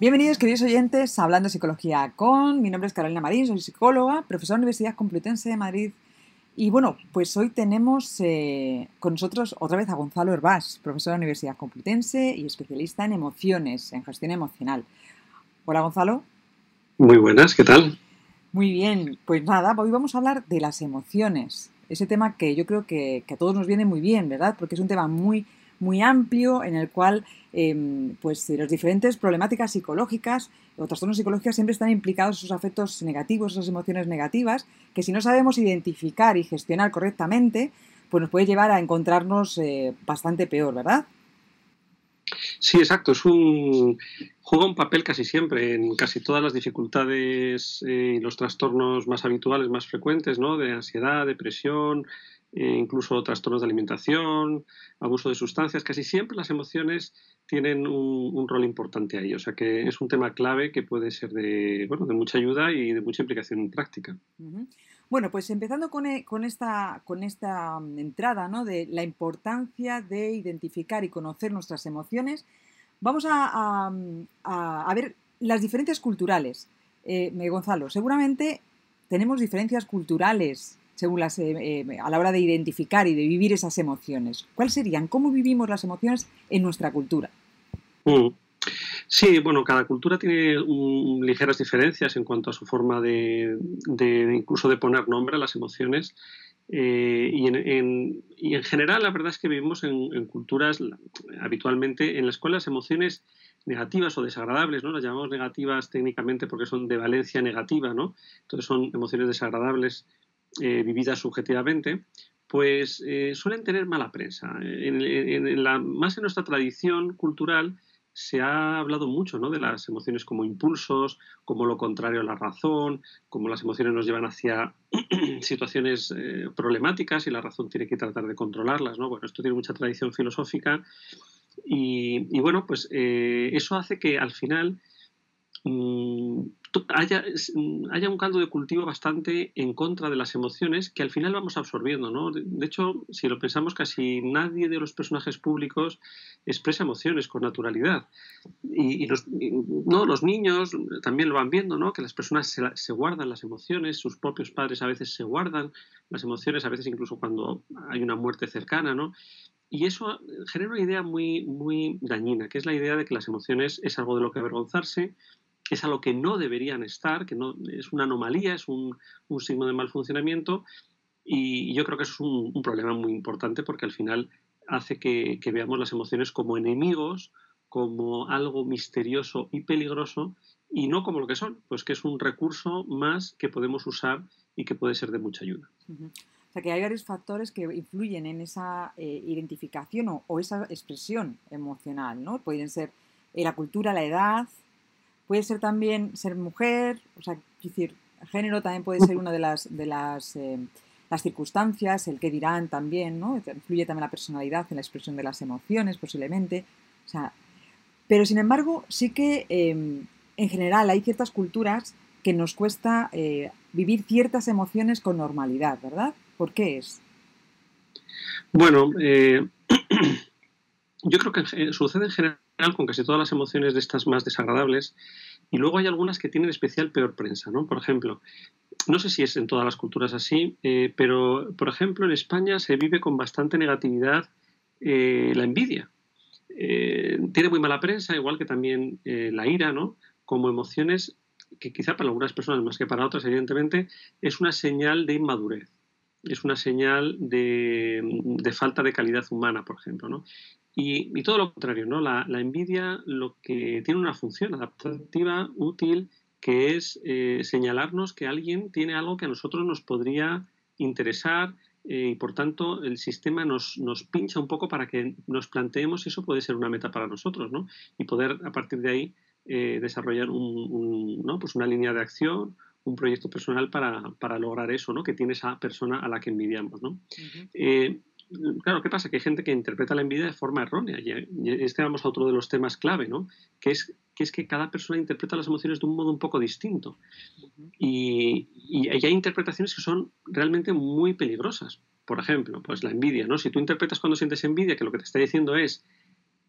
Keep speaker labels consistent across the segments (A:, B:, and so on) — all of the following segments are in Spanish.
A: Bienvenidos, queridos oyentes, a Hablando de Psicología con. Mi nombre es Carolina Marín, soy psicóloga, profesora de la Universidad Complutense de Madrid. Y bueno, pues hoy tenemos eh, con nosotros otra vez a Gonzalo Herbás, profesor de la Universidad Complutense y especialista en emociones, en gestión emocional. Hola, Gonzalo.
B: Muy buenas, ¿qué tal?
A: Muy bien, pues nada, hoy vamos a hablar de las emociones. Ese tema que yo creo que, que a todos nos viene muy bien, ¿verdad? Porque es un tema muy muy amplio en el cual em, pues las diferentes problemáticas psicológicas o trastornos psicológicos siempre están implicados esos afectos negativos, esas emociones negativas, que si no sabemos identificar y gestionar correctamente, pues nos puede llevar a encontrarnos eh, bastante peor, ¿verdad?
B: Sí, exacto. Es un juega un papel casi siempre en casi todas las dificultades eh, y los trastornos más habituales, más frecuentes, ¿no? De ansiedad, depresión, eh, incluso trastornos de alimentación, abuso de sustancias, casi siempre las emociones tienen un, rol importante ahí. O sea que es un tema clave que puede ser de, bueno, de mucha ayuda y de mucha implicación práctica.
A: Bueno, pues empezando con, con, esta, con esta mm, entrada ¿no? de la importancia de identificar y conocer nuestras emociones, vamos a, a, ver las diferencias culturales. Eh, Gonzalo, seguramente tenemos diferencias culturales según las, eh, eh, a la hora de identificar y de vivir esas emociones. ¿Cuáles serían? ¿Cómo vivimos las emociones en nuestra cultura?
B: Mm. Sí, bueno, cada cultura tiene ligeras diferencias en cuanto a su forma de, incluso de poner nombre a las emociones. Eh, y, en, general, la verdad es que vivimos en, culturas habitualmente en las cuales las emociones negativas o desagradables, ¿no? Las llamamos negativas técnicamente porque son de valencia negativa, ¿no? Entonces son emociones desagradables eh, vividas subjetivamente, pues eh, suelen tener mala prensa. En, la, más en nuestra tradición cultural se ha hablado mucho ¿no? de las emociones como impulsos, como lo contrario a la razón, como las emociones nos llevan hacia situaciones eh, problemáticas y la razón tiene que tratar de controlarlas. ¿no? Bueno, esto tiene mucha tradición filosófica y, bueno, pues eso hace que al final mm, haya, mm, haya, un caldo de cultivo bastante en contra de las emociones que al final vamos absorbiendo, ¿no? De, hecho, si lo pensamos, casi nadie de los personajes públicos expresa emociones con naturalidad. Y, los, no, los niños también lo van viendo, ¿no? Que las personas se, se, guardan las emociones, sus propios padres a veces se guardan las emociones, a veces incluso cuando hay una muerte cercana, ¿no? Y eso genera una idea muy, muy dañina, que es la idea de que las emociones es algo de lo que avergonzarse, es a lo que no deberían estar, que no, es una anomalía, es un, signo de mal funcionamiento y yo creo que es un, problema muy importante porque al final hace que, veamos las emociones como enemigos, como algo misterioso y peligroso y no como lo que son, pues que es un recurso más que podemos usar y que puede ser de mucha ayuda.
A: O sea que hay varios factores que influyen en esa eh, identificación o, o, esa expresión emocional, ¿no? Pueden ser eh, la cultura, la edad, Puede ser también ser mujer, o sea, decir, género también puede ser una de las, de las, eh, las circunstancias, el que dirán también, ¿no? Influye también la personalidad en la expresión de las emociones, posiblemente. O sea, pero sin embargo, sí que em, en general hay ciertas culturas que nos cuesta eh, vivir ciertas emociones con normalidad, ¿verdad? ¿Por qué es?
B: Bueno, eh, yo creo que sucede en general con casi todas las emociones de estas más desagradables y luego hay algunas que tienen especial peor prensa, ¿no? Por ejemplo, no sé si es en todas las culturas así, eh, pero por ejemplo en España se vive con bastante negatividad eh, la envidia. Eh, tiene muy mala prensa, igual que también la ira, ¿no? Como emociones que quizá para algunas personas más que para otras, evidentemente, es una señal de inmadurez es una señal de, de, falta de calidad humana, por ejemplo. ¿no? Y, todo lo contrario, ¿no? La, envidia lo que tiene una función adaptativa, útil, que es eh, señalarnos que alguien tiene algo que a nosotros nos podría interesar eh, y por tanto el sistema nos, nos, pincha un poco para que nos planteemos si eso puede ser una meta para nosotros, ¿no? Y poder a partir de ahí eh, desarrollar un, ¿no? pues una línea de acción, un proyecto personal para, para, lograr eso, ¿no? Que tiene esa persona a la que envidiamos, ¿no? Claro, ¿qué pasa? Que hay gente que interpreta la envidia de forma errónea. Y este vamos a otro de los temas clave, ¿no? Que es que, es que cada persona interpreta las emociones de un modo un poco distinto. y, hay interpretaciones que son realmente muy peligrosas. Por ejemplo, pues la envidia, ¿no? Si tú interpretas cuando sientes envidia que lo que te está diciendo es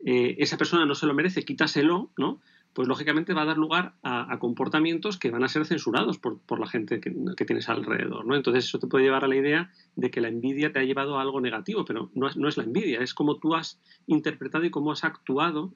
B: eh, esa persona no se lo merece, quítaselo, ¿no? Pues lógicamente va a dar lugar a, comportamientos que van a ser censurados por, la gente que, tienes alrededor, ¿no? Entonces eso te puede llevar a la idea de que la envidia te ha llevado a algo negativo, pero no es, no es la envidia, es como tú has interpretado y cómo has actuado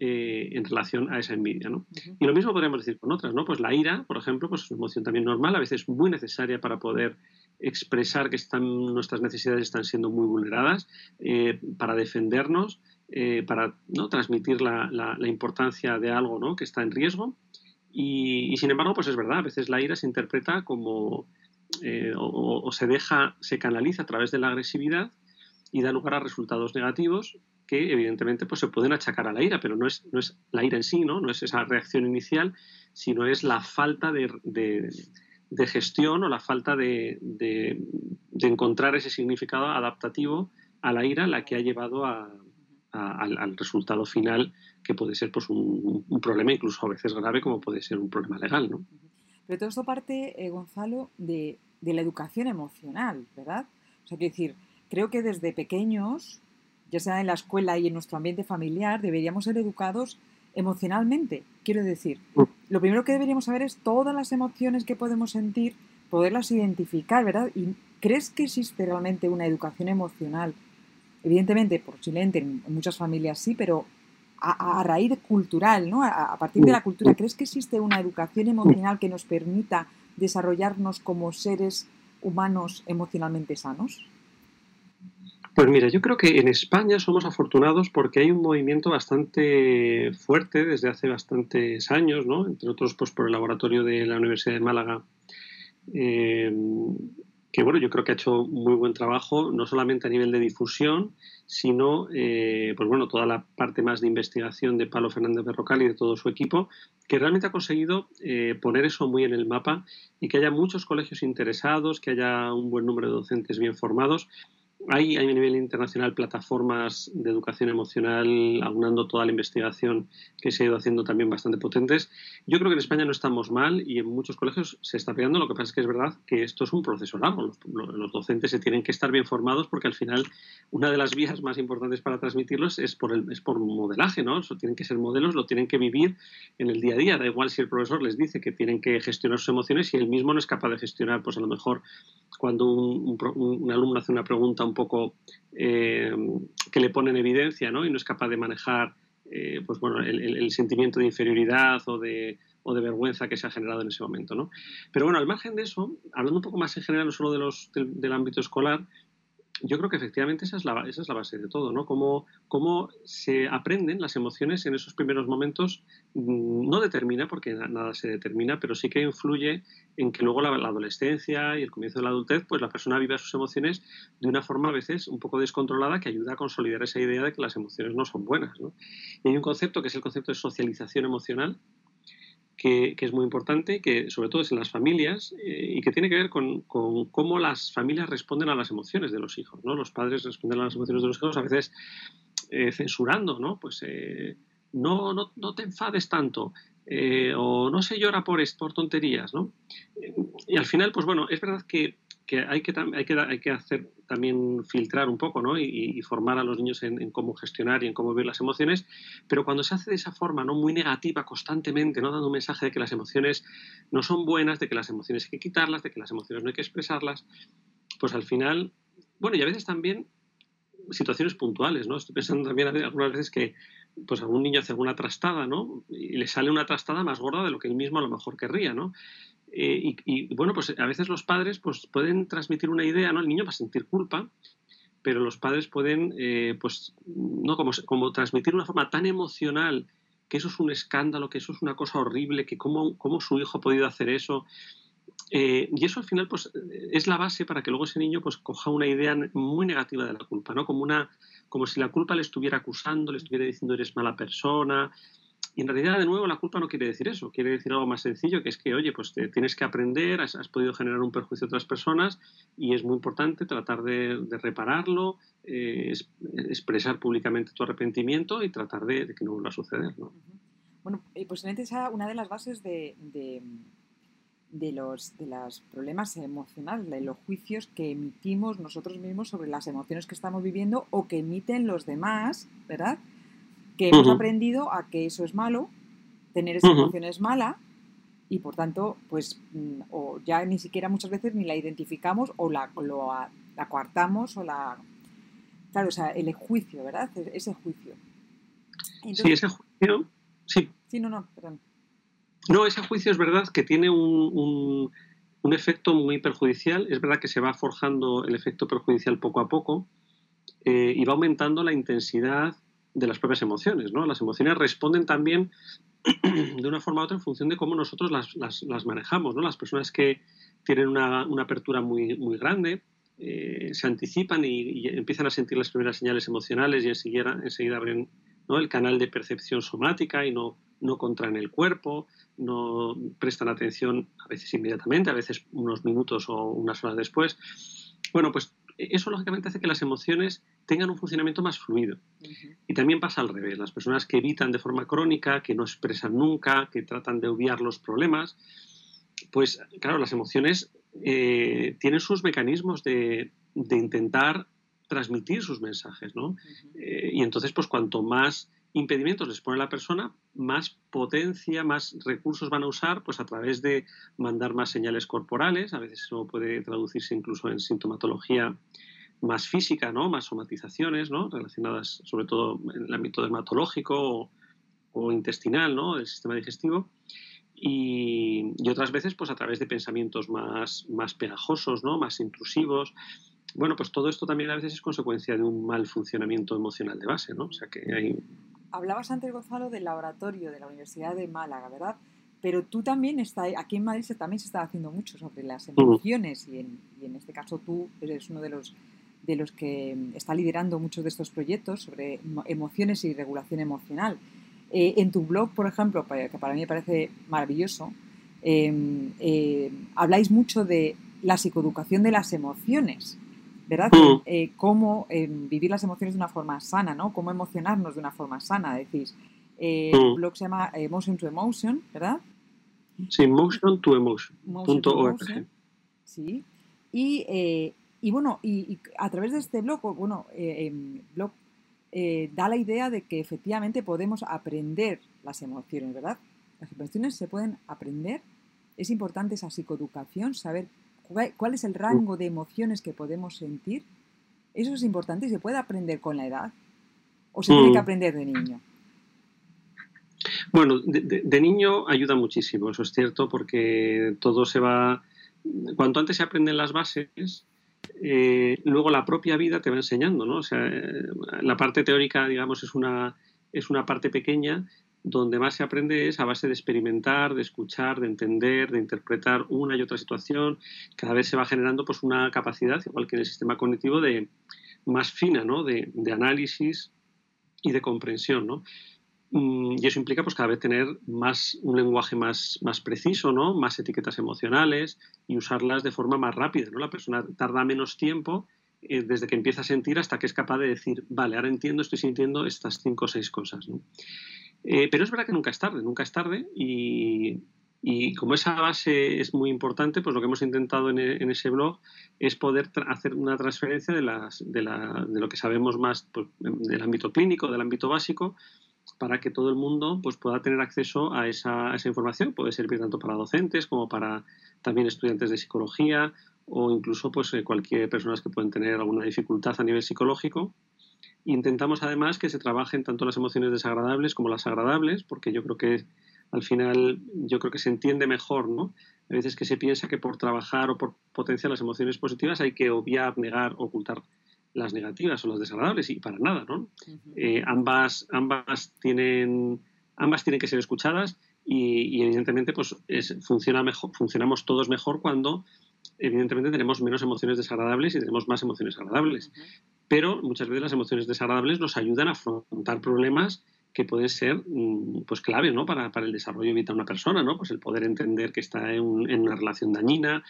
B: eh, en relación a esa envidia. ¿no? Y lo mismo podríamos decir con otras, ¿no? Pues la ira, por ejemplo, pues es una emoción también normal, a veces muy necesaria para poder expresar que están, nuestras necesidades están siendo muy vulneradas, eh, para defendernos, eh, para ¿no? transmitir la, la, importancia de algo ¿no? que está en riesgo. Y, sin embargo, pues es verdad, a veces la ira se interpreta como o, o, se deja, se canaliza a través de la agresividad y da lugar a resultados negativos que evidentemente pues, se pueden achacar a la ira, pero no es, no es la ira en sí, ¿no? no es esa reacción inicial, sino es la falta de, de, gestión o la falta de, de, encontrar ese significado adaptativo a la ira la que ha llevado a, al, resultado final que puede ser pues, un, problema incluso a veces grave como puede ser un problema legal. ¿no?
A: Pero todo esto parte, eh, Gonzalo, de, la educación emocional, ¿verdad? O sea, quiero decir, creo que desde pequeños ya sea en la escuela y en nuestro ambiente familiar, deberíamos ser educados emocionalmente. Quiero decir, lo primero que deberíamos saber es todas las emociones que podemos sentir, poderlas identificar, ¿verdad? ¿Y crees que existe realmente una educación emocional? Evidentemente, por posiblemente en muchas familias sí, pero a, raíz cultural, ¿no? A, partir de la cultura, ¿crees que existe una educación emocional que nos permita desarrollarnos como seres humanos emocionalmente sanos?
B: Pues mira, yo creo que en España somos afortunados porque hay un movimiento bastante fuerte desde hace bastantes años, ¿no? entre otros pues, por el laboratorio de la Universidad de Málaga, eh, que bueno, yo creo que ha hecho muy buen trabajo, no solamente a nivel de difusión, sino eh, pues bueno, toda la parte más de investigación de Pablo Fernández Berrocal y de todo su equipo, que realmente ha conseguido eh, poner eso muy en el mapa y que haya muchos colegios interesados, que haya un buen número de docentes bien formados hay, a nivel internacional plataformas de educación emocional aunando toda la investigación que se ha ido haciendo también bastante potentes. Yo creo que en España no estamos mal y en muchos colegios se está pegando. Lo que pasa es que es verdad que esto es un proceso largo. Los, docentes se tienen que estar bien formados porque al final una de las vías más importantes para transmitirlos es por, el, es por modelaje, ¿no? Eso tienen que ser modelos, lo tienen que vivir en el día a día. Da igual si el profesor les dice que tienen que gestionar sus emociones y él mismo no es capaz de gestionar, pues a lo mejor cuando un, un alumno hace una pregunta un poco eh, que le pone en evidencia ¿no? y no es capaz de manejar eh, pues bueno, el, sentimiento de inferioridad o de, o de, vergüenza que se ha generado en ese momento. ¿no? Pero bueno, al margen de eso, hablando un poco más en general, no solo de los, del ámbito escolar, yo creo que efectivamente esa es la, esa es la base de todo, ¿no? Cómo, cómo se aprenden las emociones en esos primeros momentos mm, no determina, porque nada se determina, pero sí que influye en que luego la, adolescencia y el comienzo de la adultez, pues la persona vive sus emociones de una forma a veces un poco descontrolada que ayuda a consolidar esa idea de que las emociones no son buenas. ¿no? Y hay un concepto que es el concepto de socialización emocional, que, es muy importante, que sobre todo es en las familias eh, y que tiene que ver con, cómo las familias responden a las emociones de los hijos. ¿no? Los padres responden a las emociones de los hijos a veces eh, censurando, ¿no? Pues eh, no, no, no, te enfades tanto. o no se llora por, por tonterías, ¿no? Y al final, pues bueno, es verdad que que hay que, hay que, hay que hacer también filtrar un poco ¿no? y, formar a los niños en, cómo gestionar y en cómo ver las emociones, pero cuando se hace de esa forma no muy negativa constantemente, no dando un mensaje de que las emociones no son buenas, de que las emociones hay que quitarlas, de que las emociones no hay que expresarlas, pues al final, bueno, y a veces también situaciones puntuales, ¿no? Estoy pensando también algunas veces que pues algún niño hace alguna trastada, ¿no? Y le sale una trastada más gorda de lo que él mismo a lo mejor querría, ¿no? Eh, y, bueno, pues a veces los padres pues, pueden transmitir una idea, ¿no? El niño va a sentir culpa, pero los padres pueden, eh, pues, no como, como transmitir una forma tan emocional que eso es un escándalo, que eso es una cosa horrible, que cómo, cómo su hijo ha podido hacer eso. Eh, y eso al final pues, es la base para que luego ese niño pues, coja una idea muy negativa de la culpa, ¿no? Como, una, como si la culpa le estuviera acusando, le estuviera diciendo eres mala persona, y en realidad, de nuevo, la culpa no quiere decir eso, quiere decir algo más sencillo, que es que, oye, pues tienes que aprender, has, podido generar un perjuicio a otras personas y es muy importante tratar de, repararlo, eh, expresar públicamente tu arrepentimiento y tratar de, que no vuelva a suceder. ¿no?
A: Bueno, posiblemente esa una de las bases de, los de los problemas emocionales, de los juicios que emitimos nosotros mismos sobre las emociones que estamos viviendo o que emiten los demás, ¿verdad? Que hemos aprendido a que eso es malo tener esa emoción es mala y por tanto, pues, mm, o ya ni siquiera muchas veces ni la identificamos o la, lo, la coartamos o la... Claro, o sea, el juicio, ¿verdad? E-, ese juicio.
B: sí, ese juicio, sí.
A: Sí, no, no, perdón.
B: No, ese juicio es verdad que tiene un, un, efecto muy perjudicial. Es verdad que se va forjando el efecto perjudicial poco a poco eh, y va aumentando la intensidad de las propias emociones. ¿no? Las emociones responden también de una forma u otra en función de cómo nosotros las, las, manejamos. ¿no? Las personas que tienen una, una apertura muy, muy grande eh, se anticipan y, empiezan a sentir las primeras señales emocionales y enseguida, enseguida abren ¿no? el canal de percepción somática y no, no contraen el cuerpo, no prestan atención a veces inmediatamente, a veces unos minutos o unas horas después. Bueno, pues eso lógicamente hace que las emociones tengan un funcionamiento más fluido. Y también pasa al revés. Las personas que evitan de forma crónica, que no expresan nunca, que tratan de obviar los problemas, pues claro, las emociones eh, tienen sus mecanismos de, intentar transmitir sus mensajes, ¿no? Eh, y entonces, pues cuanto más impedimentos les pone la persona, más potencia, más recursos van a usar, pues a través de mandar más señales corporales, a veces eso puede traducirse incluso en sintomatología más física, ¿no? Más somatizaciones, ¿no? Relacionadas sobre todo en el ámbito dermatológico o, intestinal, ¿no? Del sistema digestivo. Y, otras veces, pues a través de pensamientos más, más pegajosos, ¿no? Más intrusivos. Bueno, pues todo esto también a veces es consecuencia de un mal funcionamiento emocional de base, ¿no? O sea que hay
A: hablabas antes, Gonzalo, del laboratorio de la Universidad de Málaga, ¿verdad? Pero tú también estás, aquí en Madrid también se está haciendo mucho sobre las emociones y en, este caso tú eres uno de los, de los que está liderando muchos de estos proyectos sobre emociones y regulación emocional. Eh, en tu blog, por ejemplo, que para mí me parece maravilloso, em, eh, habláis mucho de la psicoeducación de las emociones. ¿Verdad? Mm. Eh, cómo eh, vivir las emociones de una forma sana, ¿no? Cómo emocionarnos de una forma sana, decís. Eh, mm. El blog se llama Emotion to Emotion, ¿verdad?
B: Sí, Motion to Emotion.
A: Sí. Y, bueno, y, a través de este blog, bueno, em, blog da la idea de que efectivamente podemos aprender las emociones, ¿verdad? Las emociones se pueden aprender. Es importante esa psicoeducación, saber cuál es el rango de emociones que podemos sentir. Eso es importante y se puede aprender con la edad o se tiene que mm. aprender de niño.
B: Bueno, de, niño ayuda muchísimo, eso es cierto, porque todo se va. Cuanto antes se aprenden las bases, eh, luego la propia vida te va enseñando, ¿no? O sea, eh, la parte teórica, digamos, es una, es una parte pequeña donde más se aprende es a base de experimentar, de escuchar, de entender, de interpretar una y otra situación. Cada vez se va generando pues, una capacidad, igual que en el sistema cognitivo, de más fina, ¿no? de, análisis y de comprensión. ¿no? Mm, y eso implica pues, cada vez tener más, un lenguaje más, más preciso, ¿no? más etiquetas emocionales y usarlas de forma más rápida. ¿no? La persona tarda menos tiempo eh, desde que empieza a sentir hasta que es capaz de decir, vale, ahora entiendo, estoy sintiendo estas cinco o seis cosas. ¿no? Eh, pero es verdad que nunca es tarde, nunca es tarde y, como esa base es muy importante, pues lo que hemos intentado en, e, ese blog es poder hacer una transferencia de, las, de, lo que sabemos más pues, del ámbito clínico, del ámbito básico, para que todo el mundo pues, pueda tener acceso a esa, información. Puede servir tanto para docentes como para también estudiantes de psicología o incluso pues, eh, cualquier persona que pueden tener alguna dificultad a nivel psicológico Intentamos además que se trabajen tanto las emociones desagradables como las agradables, porque yo creo que al final yo creo que se entiende mejor, ¿no? A veces que se piensa que por trabajar o por potenciar las emociones positivas hay que obviar, negar, ocultar las negativas o las desagradables y para nada, ¿no? Eh, ambas, ambas, tienen, ambas tienen que ser escuchadas y, evidentemente pues funciona mejor, funcionamos todos mejor cuando evidentemente tenemos menos emociones desagradables y tenemos más emociones agradables pero muchas veces las emociones desagradables nos ayudan a afrontar problemas que pueden ser mm, pues clave ¿no? para, el desarrollo vital de una persona, ¿no? Pues el poder entender que está en, una relación dañina,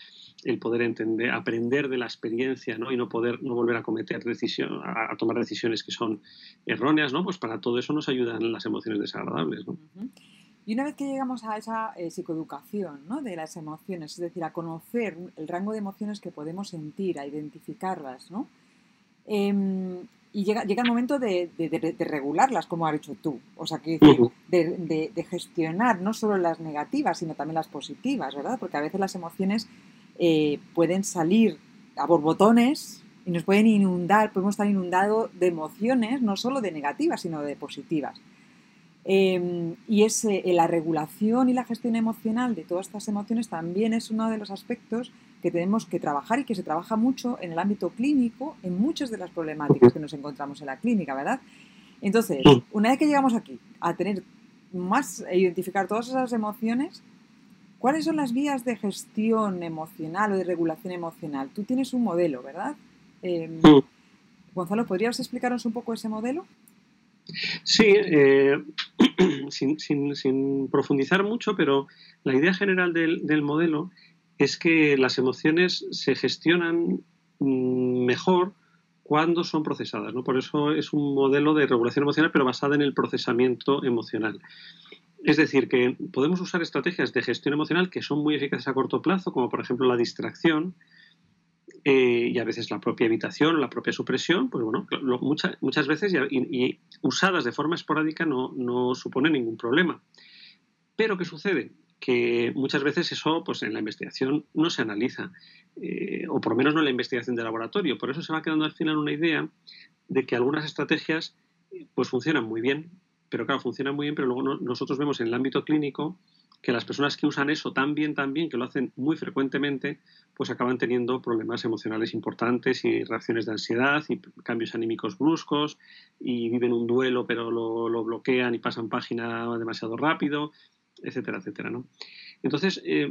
B: el poder entender, aprender de la experiencia, ¿no? Y no poder, no volver a cometer decisión, a, tomar decisiones que son erróneas, ¿no? Pues para todo eso nos ayudan las emociones desagradables, ¿no?
A: Y una vez que llegamos a esa eh, psicoeducación ¿no? de las emociones, es decir, a conocer el rango de emociones que podemos sentir, a identificarlas, ¿no? Em, y llega, llega el momento de, regularlas, como has dicho tú. O sea, que de, gestionar no solo las negativas, sino también las positivas, ¿verdad? Porque a veces las emociones eh, pueden salir a borbotones y nos pueden inundar, podemos estar inundados de emociones, no solo de negativas, sino de positivas. Em, y ese, la regulación y la gestión emocional de todas estas emociones también es uno de los aspectos que tenemos que trabajar y que se trabaja mucho en el ámbito clínico, en muchas de las problemáticas que nos encontramos en la clínica, ¿verdad? Entonces, una vez que llegamos aquí a tener más, a identificar todas esas emociones, ¿cuáles son las vías de gestión emocional o de regulación emocional? Tú tienes un modelo, ¿verdad? Em, Gonzalo, ¿podrías explicarnos un poco ese modelo?
B: Sí, eh, sin, profundizar mucho, pero la idea general del, modelo es que las emociones se gestionan mm, mejor cuando son procesadas. ¿no? Por eso es un modelo de regulación emocional, pero basada en el procesamiento emocional. Es decir, que podemos usar estrategias de gestión emocional que son muy eficaces a corto plazo, como por ejemplo la distracción, eh, y a veces la propia evitación, la propia supresión, pues bueno, muchas veces y, usadas de forma esporádica no, no supone ningún problema. Pero ¿qué sucede? Que muchas veces eso pues en la investigación no se analiza, eh, o por lo menos no en la investigación de laboratorio. Por eso se va quedando al final una idea de que algunas estrategias pues funcionan muy bien, pero claro, funcionan muy bien, pero luego nosotros vemos en el ámbito clínico que las personas que usan eso tan bien, tan bien, que lo hacen muy frecuentemente, pues acaban teniendo problemas emocionales importantes y reacciones de ansiedad y cambios anímicos bruscos y viven un duelo pero lo, lo bloquean y pasan página demasiado rápido, etcétera, etcétera, ¿no? Entonces, eh,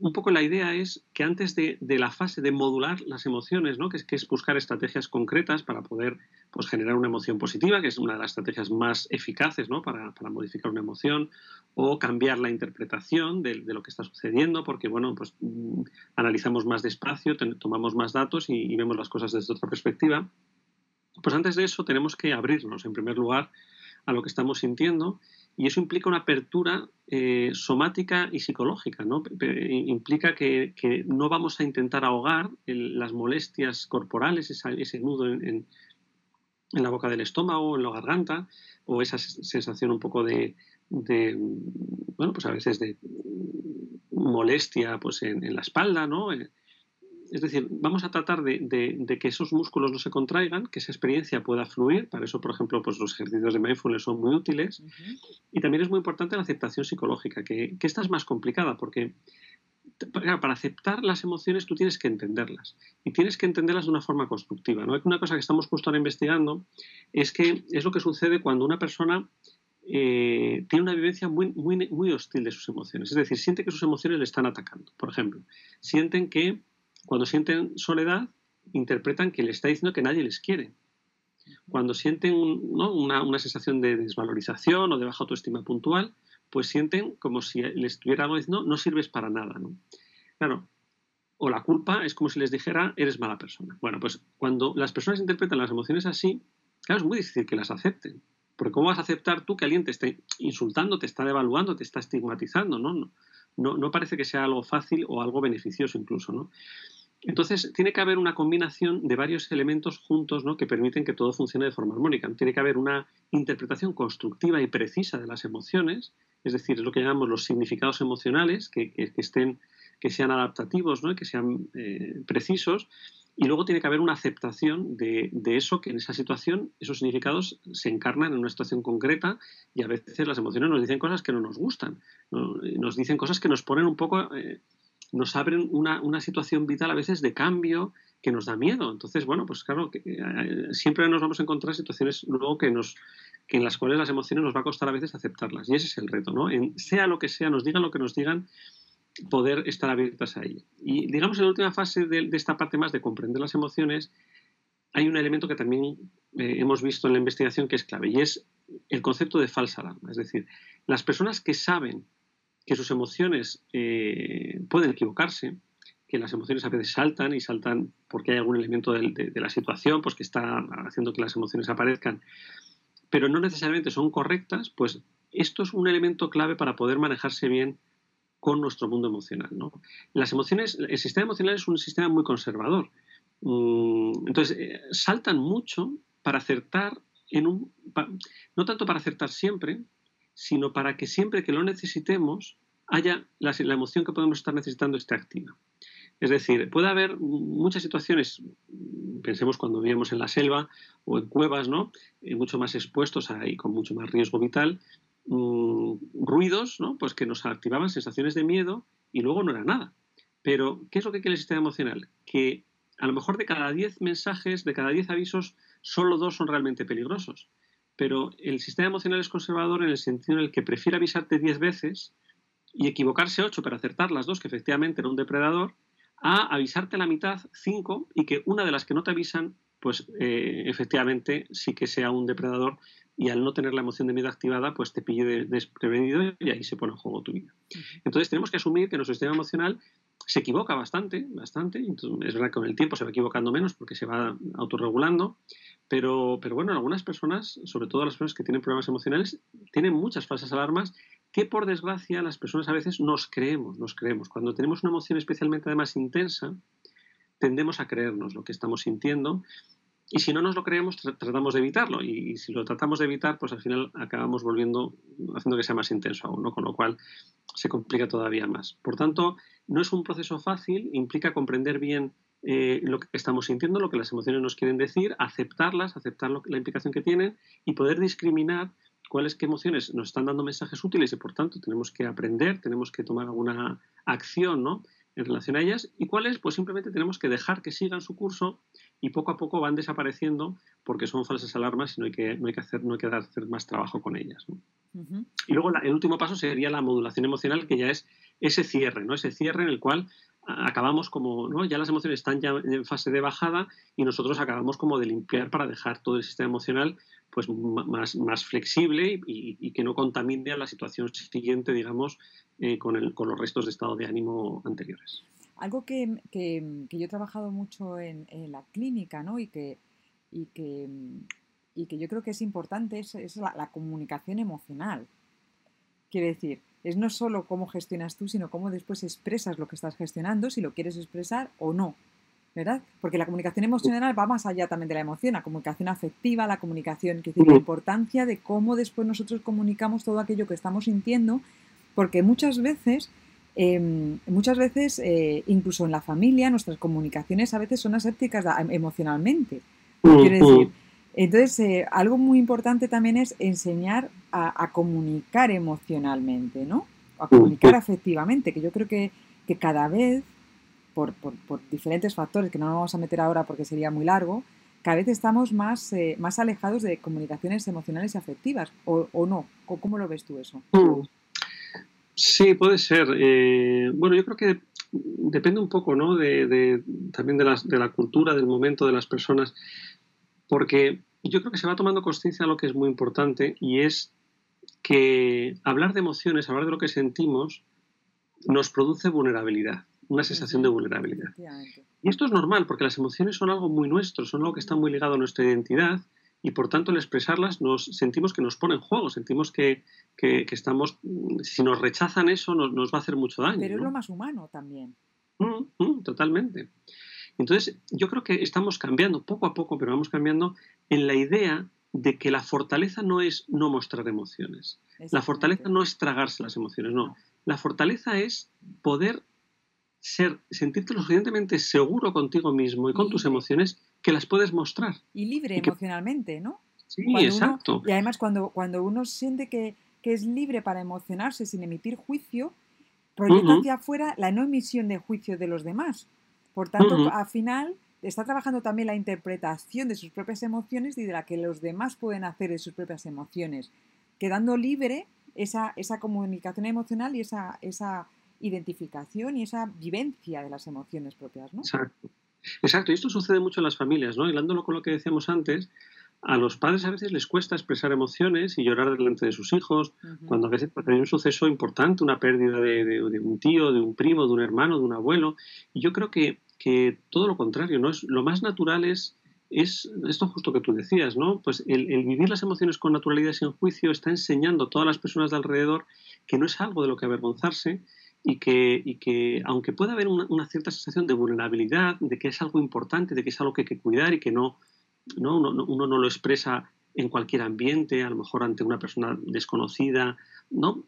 B: un poco la idea es que antes de, la fase de modular las emociones, ¿no? que, es, que es buscar estrategias concretas para poder pues, generar una emoción positiva, que es una de las estrategias más eficaces ¿no? para, modificar una emoción, o cambiar la interpretación de, lo que está sucediendo, porque bueno, pues, mm, analizamos más despacio, tomamos más datos y vemos las cosas desde otra perspectiva. Pues antes de eso tenemos que abrirnos, en primer lugar, a lo que estamos sintiendo y eso implica una apertura eh, somática y psicológica, ¿no? Implica que, no vamos a intentar ahogar las molestias corporales, ese nudo en, la boca del estómago, en la garganta, o esa sensación un poco de, bueno, pues a veces de molestia pues en, en la espalda, ¿no? Es decir, vamos a tratar de, que esos músculos no se contraigan, que esa experiencia pueda fluir. Para eso, por ejemplo, pues los ejercicios de mindfulness son muy útiles. Y también es muy importante la aceptación psicológica, que, esta es más complicada porque para aceptar las emociones tú tienes que entenderlas y tienes que entenderlas de una forma constructiva. ¿no? Una cosa que estamos justo ahora investigando es que es lo que sucede cuando una persona eh, tiene una vivencia muy, muy, muy hostil de sus emociones. Es decir, siente que sus emociones le están atacando. Por ejemplo, sienten que cuando sienten soledad, interpretan que le está diciendo que nadie les quiere. Cuando sienten una, sensación de desvalorización o de baja autoestima puntual, pues sienten como si les estuviera diciendo no sirves para nada. ¿no? Claro, o la culpa es como si les dijera eres mala persona. Bueno, pues cuando las personas interpretan las emociones así, claro, es muy difícil que las acepten. Porque ¿cómo vas a aceptar tú que alguien te esté insultando, te está devaluando, te está estigmatizando? No, no, no, no parece que sea algo fácil o algo beneficioso incluso, ¿no? Entonces, tiene que haber una combinación de varios elementos juntos ¿no? que permiten que todo funcione de forma armónica. Tiene que haber una interpretación constructiva y precisa de las emociones, es decir, es lo que llamamos los significados emocionales, que, estén, que sean adaptativos, ¿no? que sean eh, precisos. Y luego tiene que haber una aceptación de, eso, que en esa situación esos significados se encarnan en una situación concreta y a veces las emociones nos dicen cosas que no nos gustan, nos dicen cosas que nos ponen un poco... Eh, nos abren una, situación vital a veces de cambio que nos da miedo. Entonces, bueno, pues claro, eh, siempre nos vamos a encontrar situaciones luego que nos que en las cuales las emociones nos va a costar a veces aceptarlas. Y ese es el reto, ¿no? Sea lo que sea, nos digan lo que nos digan, poder estar abiertas a ello. Y digamos, en la última fase de, esta parte más de comprender las emociones, hay un elemento que también eh, hemos visto en la investigación que es clave, y es el concepto de falsa alarma. Es decir, las personas que saben que sus emociones eh, pueden equivocarse, que las emociones a veces saltan y saltan porque hay algún elemento de, la situación pues que está haciendo que las emociones aparezcan, pero no necesariamente son correctas, pues esto es un elemento clave para poder manejarse bien con nuestro mundo emocional. ¿no? Las emociones, el sistema emocional es un sistema muy conservador. Mm, entonces, eh, saltan mucho para acertar en un... no tanto para acertar siempre, sino para que siempre que lo necesitemos haya la, emoción que podemos estar necesitando esté activa. Es decir, puede haber muchas situaciones, pensemos cuando vivíamos en la selva o en cuevas, ¿no? Eh, mucho más expuestos y con mucho más riesgo vital, mm, ruidos, ¿no? Pues que nos activaban sensaciones de miedo y luego no era nada. Pero, ¿qué es lo que quiere el sistema emocional? Que a lo mejor de cada 10 mensajes, de cada 10 avisos, solo dos son realmente peligrosos. Pero el sistema emocional es conservador en el sentido en el que prefiere avisarte 10 veces y equivocarse 8 para acertar las dos, que efectivamente era un depredador, a avisarte la mitad, cinco, y que una de las que no te avisan, pues eh, efectivamente sí que sea un depredador y al no tener la emoción de miedo activada, pues te pille desprevenido y ahí se pone en juego tu vida. Entonces tenemos que asumir que nuestro sistema emocional se equivoca bastante, bastante. Entonces, es verdad que con el tiempo se va equivocando menos porque se va autorregulando, pero, pero bueno, algunas personas, sobre todo las personas que tienen problemas emocionales, tienen muchas falsas alarmas que por desgracia las personas a veces nos creemos, nos creemos. Cuando tenemos una emoción especialmente además intensa, tendemos a creernos lo que estamos sintiendo y si no nos lo creemos tratamos de evitarlo y, si lo tratamos de evitar pues al final acabamos volviendo haciendo que sea más intenso aún, ¿no? con lo cual se complica todavía más. Por tanto, no es un proceso fácil, implica comprender bien eh, lo que estamos sintiendo, lo que las emociones nos quieren decir, aceptarlas, aceptar la implicación que tienen y poder discriminar cuáles qué emociones nos están dando mensajes útiles y por tanto tenemos que aprender, tenemos que tomar alguna acción ¿no? En relación a ellas y cuáles pues simplemente tenemos que dejar que sigan su curso y poco a poco van desapareciendo porque son falsas alarmas y no hay que, no hay que, hacer, no hay que hacer más trabajo con ellas. Y luego el último paso sería la modulación emocional que ya es ese cierre, ¿no? ese cierre en el cual acabamos como, ¿no? ya las emociones están ya en fase de bajada y nosotros acabamos como de limpiar para dejar todo el sistema emocional pues más, más flexible y, que no contamine a la situación siguiente, digamos, eh, con, el, con los restos de estado de ánimo anteriores.
A: Algo que, que, yo he trabajado mucho en, la clínica ¿no? y, que, y, que, y que yo creo que es importante es, la, la, comunicación emocional. Quiere decir, es no solo cómo gestionas tú, sino cómo después expresas lo que estás gestionando, si lo quieres expresar o no. ¿Verdad? Porque la comunicación emocional va más allá también de la emoción, la comunicación afectiva, la comunicación, que decir, la importancia de cómo después nosotros comunicamos todo aquello que estamos sintiendo, porque muchas veces, em, muchas veces, eh, incluso en la familia, nuestras comunicaciones a veces son asépticas emocionalmente. Quiero decir, entonces, eh, algo muy importante también es enseñar a, comunicar emocionalmente, ¿no? A comunicar afectivamente, que yo creo que, que cada vez por, diferentes factores que no nos vamos a meter ahora porque sería muy largo, cada vez estamos más, eh, más alejados de comunicaciones emocionales y afectivas, o, no. ¿Cómo lo ves tú eso? Mm.
B: Sí, puede ser. Eh, bueno, yo creo que depende un poco ¿no? de, también de, de la cultura, del momento de las personas, porque yo creo que se va tomando conciencia de lo que es muy importante y es que hablar de emociones, hablar de lo que sentimos, nos produce vulnerabilidad una sensación de vulnerabilidad. Y esto es normal, porque las emociones son algo muy nuestro, son algo que está muy ligado a nuestra identidad y por tanto al expresarlas nos sentimos que nos pone en juego, sentimos que, estamos, si nos rechazan eso nos, va a hacer mucho daño.
A: Pero es lo más humano también.
B: Mm, mm, totalmente. Entonces yo creo que estamos cambiando poco a poco, pero vamos cambiando en la idea de que la fortaleza no es no mostrar emociones. La fortaleza no es tragarse las emociones, no. La fortaleza es poder ser, sentirte lo suficientemente seguro contigo mismo y con tus emociones que las puedes mostrar.
A: Y libre emocionalmente, ¿no?
B: Sí, exacto.
A: y además cuando, cuando uno siente que, es libre para emocionarse sin emitir juicio, proyecta hacia afuera la no emisión de juicio de los demás. Por tanto, al final está trabajando también la interpretación de sus propias emociones y de la que los demás pueden hacer de sus propias emociones, quedando libre esa, esa comunicación emocional y esa, esa identificación y esa vivencia de las emociones propias, ¿no?
B: Exacto. Exacto, y esto sucede mucho en las familias, ¿no? Hilándolo con lo que decíamos antes, a los padres a veces les cuesta expresar emociones y llorar delante de sus hijos, cuando a veces hay un suceso importante, una pérdida de, un tío, de un primo, de un hermano, de un abuelo. Y yo creo que, que todo lo contrario, ¿no? Es, lo más natural es, es esto justo que tú decías, ¿no? Pues el, el, vivir las emociones con naturalidad y sin juicio está enseñando a todas las personas de alrededor que no es algo de lo que avergonzarse, y que, y que aunque pueda haber una, cierta sensación de vulnerabilidad, de que es algo importante, de que es algo que hay que cuidar y que no, ¿no? Uno, uno, no lo expresa en cualquier ambiente, a lo mejor ante una persona desconocida, ¿no?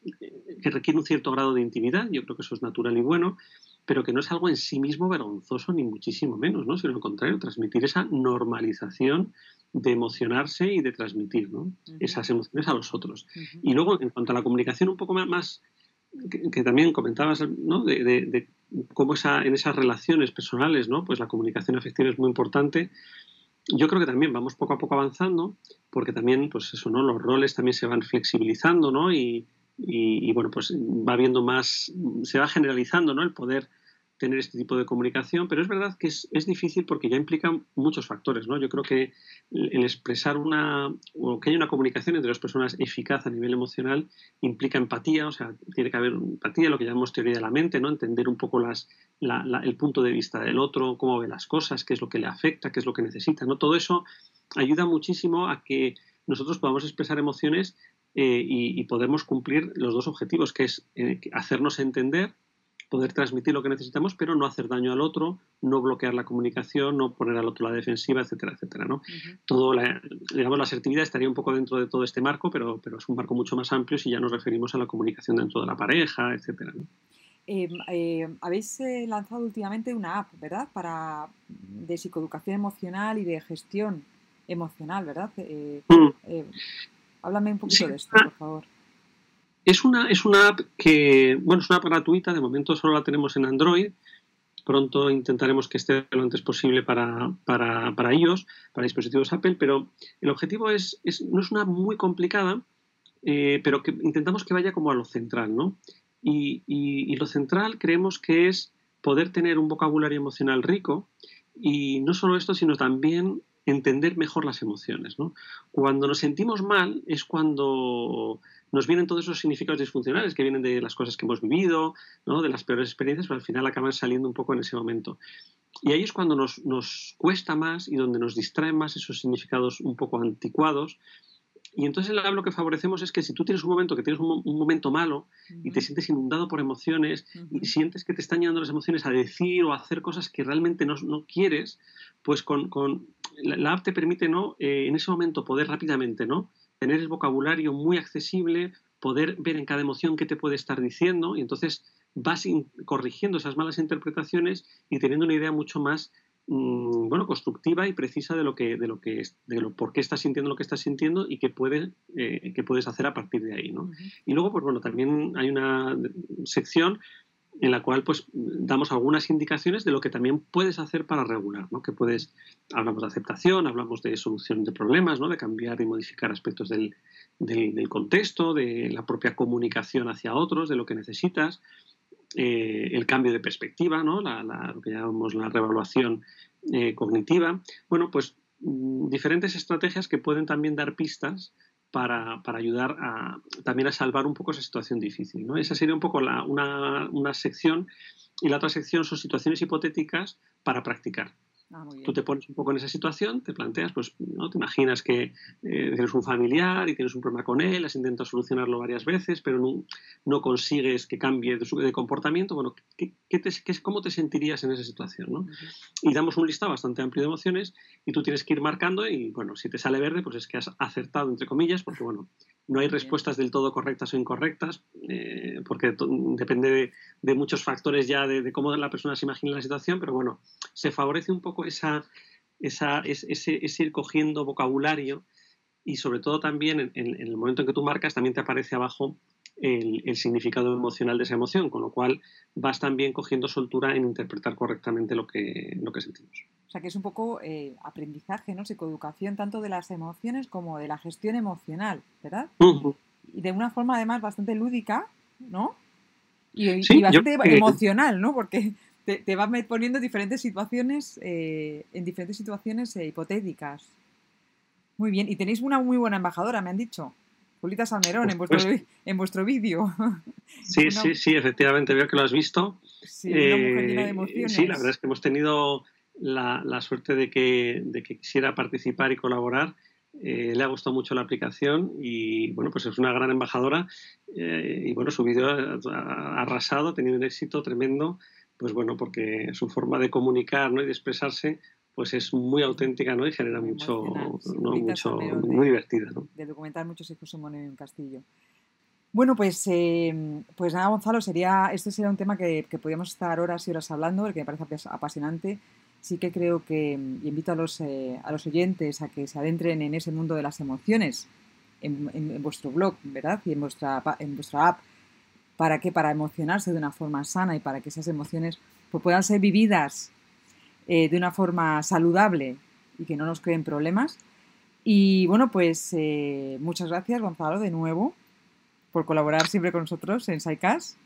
B: que requiere un cierto grado de intimidad, yo creo que eso es natural y bueno, pero que no es algo en sí mismo vergonzoso ni muchísimo menos, ¿no? sino al contrario, transmitir esa normalización de emocionarse y de transmitir esas emociones a los otros. Y luego, en cuanto a la comunicación, un poco más, que, también comentabas, ¿no? de, cómo esa, en esas relaciones personales, ¿no? pues la comunicación afectiva es muy importante. Yo creo que también vamos poco a poco avanzando, porque también, pues eso, ¿no? Los roles también se van flexibilizando, ¿no? Y, y, bueno, pues va viendo más, se va generalizando ¿no? el poder tener este tipo de comunicación, pero es verdad que es, es, difícil porque ya implica muchos factores, ¿no? Yo creo que el expresar una, o que haya una comunicación entre las personas eficaz a nivel emocional implica empatía, o sea, tiene que haber empatía, lo que llamamos teoría de la mente, ¿no? Entender un poco las, el punto de vista del otro, cómo ve las cosas, qué es lo que le afecta, qué es lo que necesita, ¿no? Todo eso ayuda muchísimo a que nosotros podamos expresar emociones eh, y, podemos cumplir los dos objetivos, que es eh, hacernos entender, poder transmitir lo que necesitamos, pero no hacer daño al otro, no bloquear la comunicación, no poner al otro la defensiva, etcétera, etcétera. ¿no? Todo la, digamos, la asertividad estaría un poco dentro de todo este marco, pero, pero es un marco mucho más amplio si ya nos referimos a la comunicación dentro de la pareja, etcétera.
A: Em, habéis eh, lanzado últimamente una app, ¿verdad? Para de psicoeducación emocional y de gestión emocional, ¿verdad? Mm. Háblame un poquito de esto, por favor.
B: Es una, es una app que, bueno, es una app gratuita, de momento solo la tenemos en Android. Pronto intentaremos que esté lo antes posible para, para, para iOS, para dispositivos Apple, pero el objetivo es, no es una muy complicada, eh, pero que intentamos que vaya como a lo central, ¿no? Y, y, lo central creemos que es poder tener un vocabulario emocional rico y no solo esto, sino también entender mejor las emociones. Cuando nos sentimos mal es cuando nos vienen todos esos significados disfuncionales que vienen de las cosas que hemos vivido, ¿no? de las peores experiencias, pero al final acaban saliendo un poco en ese momento. Y ahí es cuando nos, nos cuesta más y donde nos distraen más esos significados un poco anticuados y entonces lo que favorecemos es que si tú tienes un momento que tienes un, momento malo y te sientes inundado por emociones y sientes que te están llevando las emociones a decir o a hacer cosas que realmente no, no quieres, pues con, con la, app te permite ¿no? Eh, en ese momento poder rápidamente ¿no? tener el vocabulario muy accesible, poder ver en cada emoción qué te puede estar diciendo y entonces vas corrigiendo esas malas interpretaciones y teniendo una idea mucho más Mm, bueno, constructiva y precisa de lo que, de lo que de lo por qué estás sintiendo lo que estás sintiendo y qué puedes, eh, puedes hacer a partir de ahí, ¿no? Y luego, pues bueno, también hay una sección en la cual pues damos algunas indicaciones de lo que también puedes hacer para regular, ¿no? Que puedes, hablamos de aceptación, hablamos de solución de problemas, ¿no? De cambiar y modificar aspectos del, del contexto, de la propia comunicación hacia otros, de lo que necesitas, eh, el cambio de perspectiva, ¿no? la, lo que llamamos la revaluación eh, cognitiva. Bueno, pues mm, diferentes estrategias que pueden también dar pistas para, ayudar a, también a salvar un poco esa situación difícil. ¿no? Esa sería un poco una, una sección y la otra sección son situaciones hipotéticas para practicar. Ah, Tú te pones un poco en esa situación, te planteas, pues, ¿no? Te imaginas que eh, tienes un familiar y tienes un problema con él, has intentado solucionarlo varias veces, pero no, no consigues que cambie de, de comportamiento. Bueno, ¿qué, te, ¿cómo te sentirías en esa situación? ¿no? Y damos un listado bastante amplio de emociones y tú tienes que ir marcando y, bueno, si te sale verde, pues es que has acertado, entre comillas, porque, bueno, no hay respuestas del todo correctas o incorrectas, eh, porque depende de, muchos factores ya de, cómo la persona se imagina la situación, pero bueno, se favorece un poco esa, esa ese, ir cogiendo vocabulario y sobre todo también en, el momento en que tú marcas también te aparece abajo el, el, significado emocional de esa emoción, con lo cual vas también cogiendo soltura en interpretar correctamente lo que, lo que sentimos.
A: O sea que es un poco eh, aprendizaje, ¿no? Psicoeducación tanto de las emociones como de la gestión emocional, ¿verdad? Y de una forma además bastante lúdica, ¿no? Y, bastante emocional, ¿no? Porque te, te va poniendo diferentes situaciones, eh, en diferentes situaciones eh, hipotéticas. Muy bien. Y tenéis una muy buena embajadora, me han dicho. Julita Salmerón, en vuestro, en vuestro vídeo.
B: Sí, sí, sí, efectivamente, veo que lo has visto.
A: Sí, una mujer llena de emociones.
B: Sí, la verdad es que hemos tenido la, suerte de que, de que, quisiera participar y colaborar. Eh, le ha gustado mucho la aplicación y bueno, pues es una gran embajadora eh, y bueno, su vídeo ha arrasado, ha tenido un éxito tremendo, pues bueno, porque su forma de comunicar ¿no? y de expresarse pues es muy auténtica ¿no? y genera mucho, mucho muy divertida. ¿no?
A: De documentar muchos hijos en un castillo. Bueno, pues, eh, pues nada, Gonzalo, sería, este sería un tema que, que podríamos estar horas y horas hablando, porque me parece apasionante. Sí que creo que invito a los, eh, a los oyentes a que se adentren en ese mundo de las emociones en, en, vuestro blog, ¿verdad? Y en vuestra, en vuestra app. ¿Para qué? Para emocionarse de una forma sana y para que esas emociones pues, puedan ser vividas eh, de una forma saludable y que no nos creen problemas. Y bueno, pues eh, muchas gracias, Gonzalo, de nuevo, por colaborar siempre con nosotros en SciCast.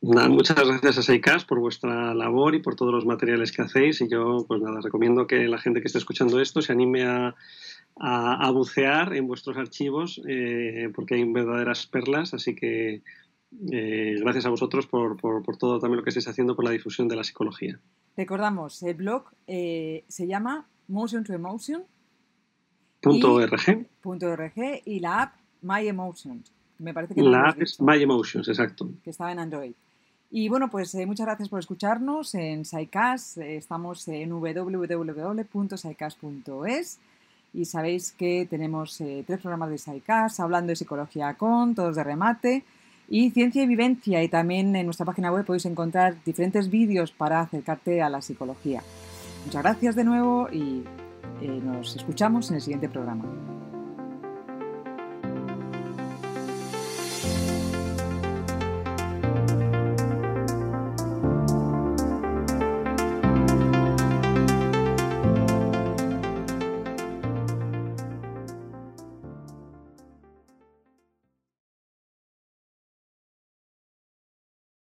B: muchas gracias a SciCast por vuestra labor y por todos los materiales que hacéis. Y yo, pues nada, recomiendo que la gente que esté escuchando esto se anime a, a, bucear en vuestros archivos eh, porque hay verdaderas perlas. Así que gracias a vosotros por, por, por todo también lo que estáis haciendo por la difusión de la psicología.
A: Recordamos, el blog eh, se llama Motion to Emotion.
B: Punto .org.
A: Punto .org y la app My Emotions. Me parece
B: que la app es My Emotions, exacto.
A: Que estaba en Android. Y bueno, pues eh, muchas gracias por escucharnos en SciCast. Eh, estamos en www.scicast.es y sabéis que tenemos tres programas de SciCast, hablando de psicología con, todos de remate y ciencia y vivencia. Y también en nuestra página web podéis encontrar diferentes vídeos para acercarte a la psicología. Muchas gracias de nuevo y eh, nos escuchamos en el siguiente programa.